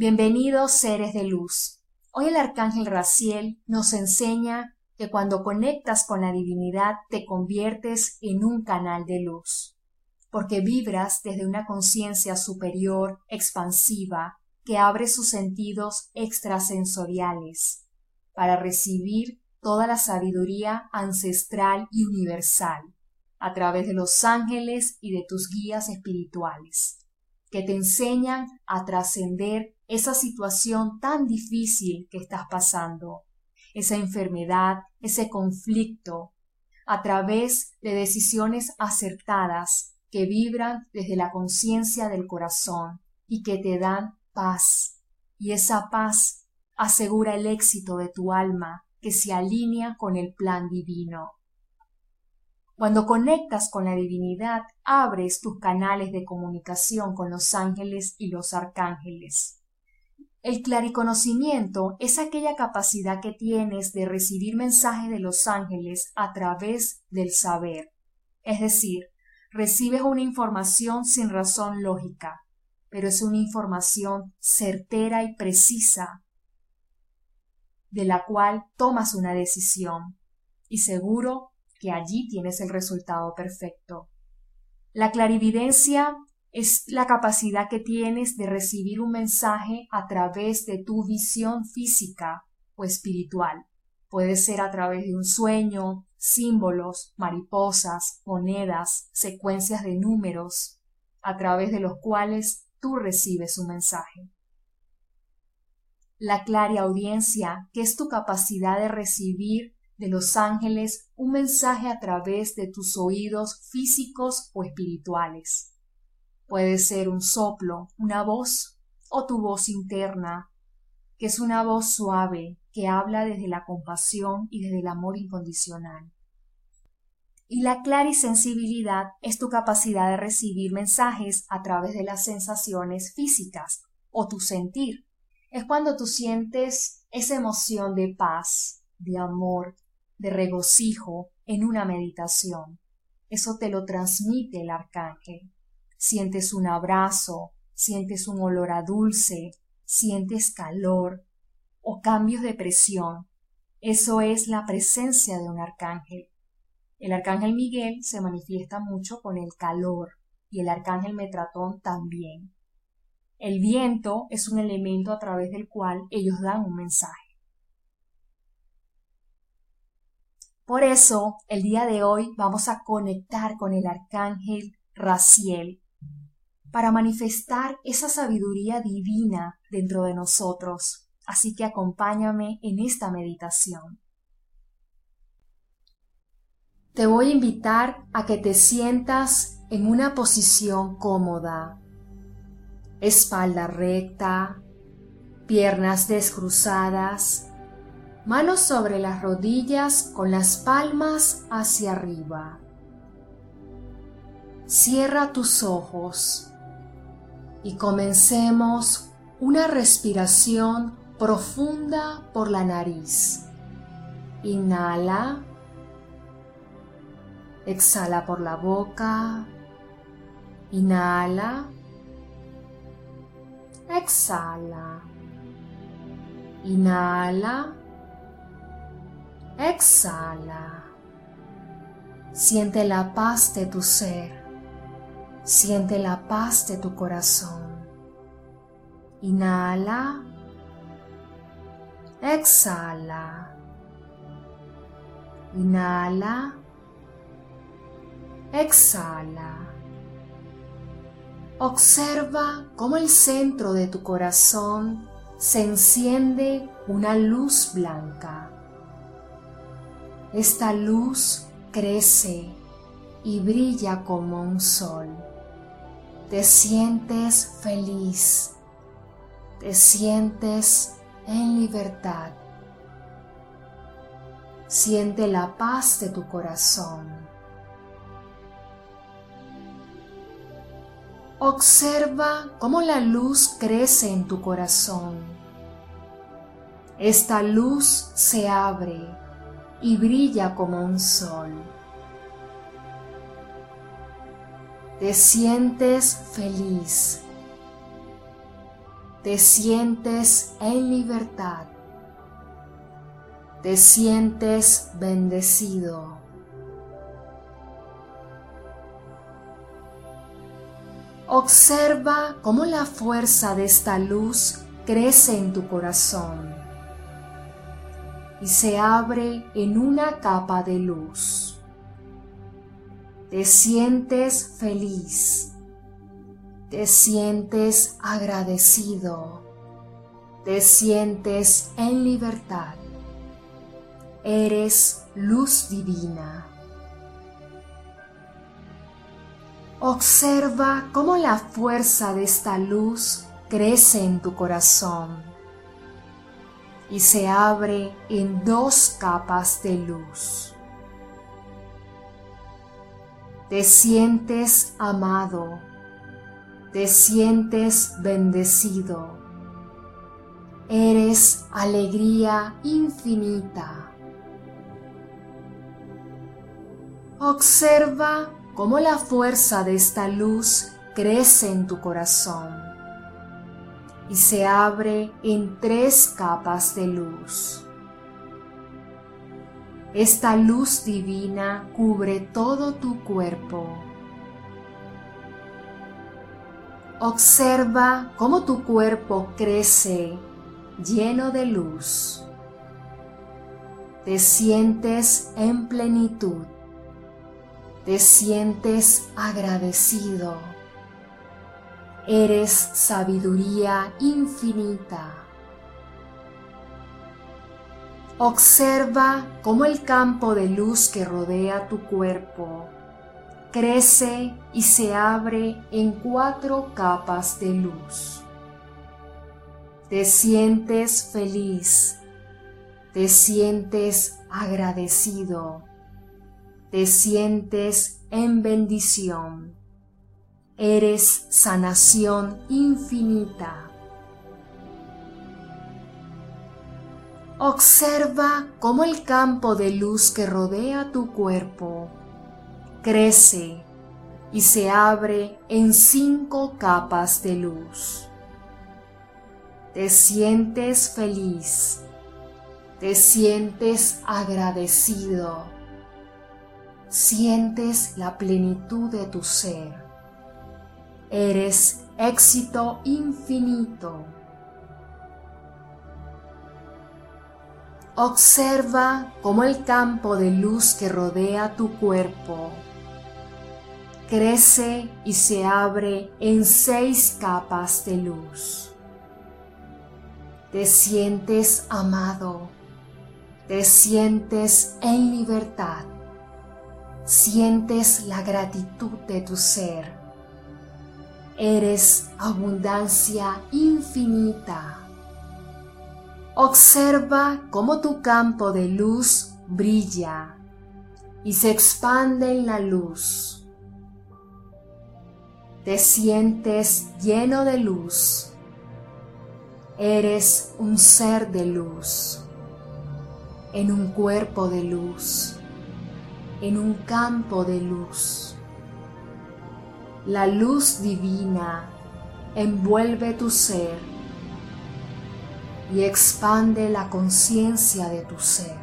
Bienvenidos seres de luz. Hoy el arcángel Raciel nos enseña que cuando conectas con la divinidad te conviertes en un canal de luz, porque vibras desde una conciencia superior, expansiva, que abre sus sentidos extrasensoriales para recibir toda la sabiduría ancestral y universal a través de los ángeles y de tus guías espirituales, que te enseñan a trascender esa situación tan difícil que estás pasando, esa enfermedad, ese conflicto, a través de decisiones acertadas que vibran desde la conciencia del corazón y que te dan paz. Y esa paz asegura el éxito de tu alma que se alinea con el plan divino. Cuando conectas con la divinidad, abres tus canales de comunicación con los ángeles y los arcángeles. El clariconocimiento es aquella capacidad que tienes de recibir mensajes de los ángeles a través del saber. Es decir, recibes una información sin razón lógica, pero es una información certera y precisa, de la cual tomas una decisión, y seguro que allí tienes el resultado perfecto. La clarividencia es la capacidad que tienes de recibir un mensaje a través de tu visión física o espiritual. Puede ser a través de un sueño, símbolos, mariposas, monedas, secuencias de números, a través de los cuales tú recibes un mensaje. La audiencia, que es tu capacidad de recibir de los ángeles un mensaje a través de tus oídos físicos o espirituales. Puede ser un soplo, una voz o tu voz interna, que es una voz suave que habla desde la compasión y desde el amor incondicional. Y la clarisensibilidad es tu capacidad de recibir mensajes a través de las sensaciones físicas o tu sentir. Es cuando tú sientes esa emoción de paz, de amor, de regocijo en una meditación. Eso te lo transmite el arcángel sientes un abrazo, sientes un olor a dulce, sientes calor o cambios de presión. Eso es la presencia de un arcángel. El arcángel Miguel se manifiesta mucho con el calor y el arcángel Metratón también. El viento es un elemento a través del cual ellos dan un mensaje. Por eso, el día de hoy vamos a conectar con el arcángel Raciel, para manifestar esa sabiduría divina dentro de nosotros. Así que acompáñame en esta meditación. Te voy a invitar a que te sientas en una posición cómoda. Espalda recta, piernas descruzadas, manos sobre las rodillas con las palmas hacia arriba. Cierra tus ojos y comencemos una respiración profunda por la nariz. Inhala. Exhala por la boca. Inhala. Exhala. Inhala. Exhala. Siente la paz de tu ser. Siente la paz de tu corazón. Inhala. Exhala. Inhala. Exhala. Observa cómo el centro de tu corazón se enciende una luz blanca. Esta luz crece y brilla como un sol te sientes feliz, te sientes en libertad. Siente la paz de tu corazón. Observa cómo la luz crece en tu corazón. Esta luz se abre y brilla como un sol. te sientes feliz. te sientes en libertad, te sientes bendecido. Observa cómo la fuerza de esta luz crece en tu corazón y se abre en una capa de luz. Te sientes feliz, te sientes agradecido, te sientes en libertad. Eres luz divina. Observa cómo la fuerza de esta luz crece en tu corazón y se abre en dos capas de luz. Te sientes amado, te sientes bendecido, eres alegría infinita. Observa cómo la fuerza de esta luz crece en tu corazón y se abre en tres capas de luz. Esta luz divina cubre todo tu cuerpo. Observa cómo tu cuerpo crece lleno de luz. Te sientes en plenitud te sientes agradecido. Eres sabiduría infinita. Observa cómo el campo de luz que rodea tu cuerpo crece y se abre en cuatro capas de luz. Te sientes feliz, te sientes agradecido te sientes en bendición. Eres sanación infinita. Observa cómo el campo de luz que rodea tu cuerpo crece y se abre en cinco capas de luz. Te sientes feliz, te sientes agradecido sientes la plenitud de tu ser. Eres éxito infinito. Observa cómo el campo de luz que rodea tu cuerpo crece y se abre en seis capas de luz. Te sientes amado, te sientes en libertad sientes la gratitud de tu ser. Eres abundancia infinita. Observa cómo tu campo de luz brilla y se expande en la luz. Te sientes lleno de luz. Eres un ser de luz en un cuerpo de luz en un campo de luz. La luz divina envuelve tu ser y expande la conciencia de tu ser.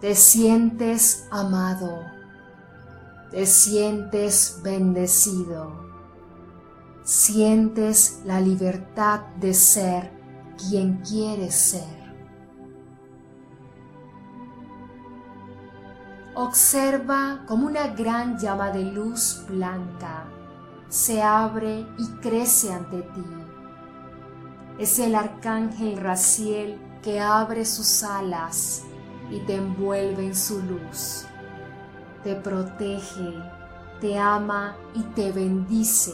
Te sientes amado, te sientes bendecido, sientes la libertad de ser quien quieres ser. Observa como una gran llama de luz blanca se abre y crece ante ti. Es el arcángel Raciel que abre sus alas y te envuelve en su luz. Te protege, te ama y te bendice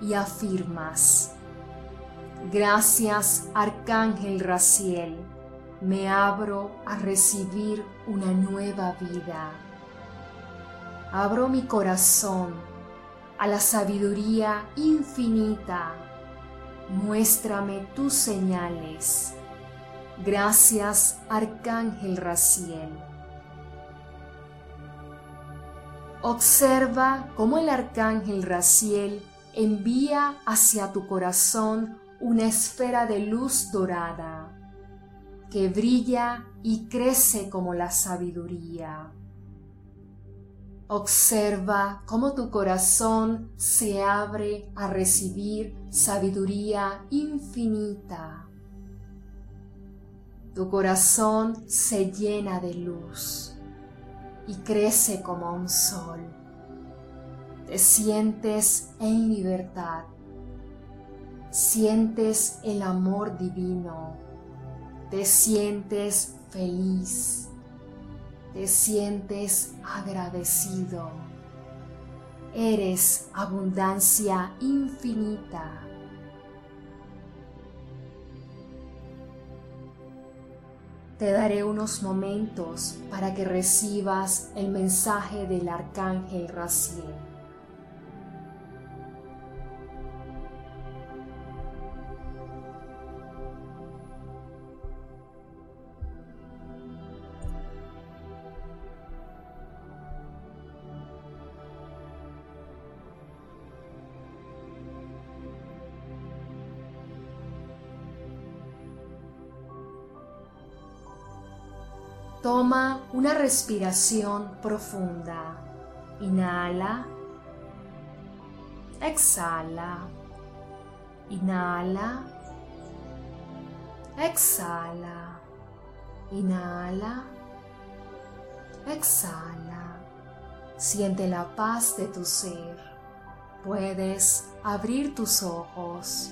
y afirmas. Gracias, Arcángel Raciel me abro a recibir una nueva vida. Abro mi corazón a la sabiduría infinita. Muéstrame tus señales. Gracias, Arcángel Raciel. Observa cómo el Arcángel Raciel envía hacia tu corazón una esfera de luz dorada que brilla y crece como la sabiduría. Observa cómo tu corazón se abre a recibir sabiduría infinita. Tu corazón se llena de luz y crece como un sol. Te sientes en libertad. Sientes el amor divino. Te sientes feliz. Te sientes agradecido. Eres abundancia infinita. Te daré unos momentos para que recibas el mensaje del arcángel Raciel. Toma una respiración profunda. Inhala. Exhala. Inhala. Exhala. Inhala. Exhala. Siente la paz de tu ser. Puedes abrir tus ojos.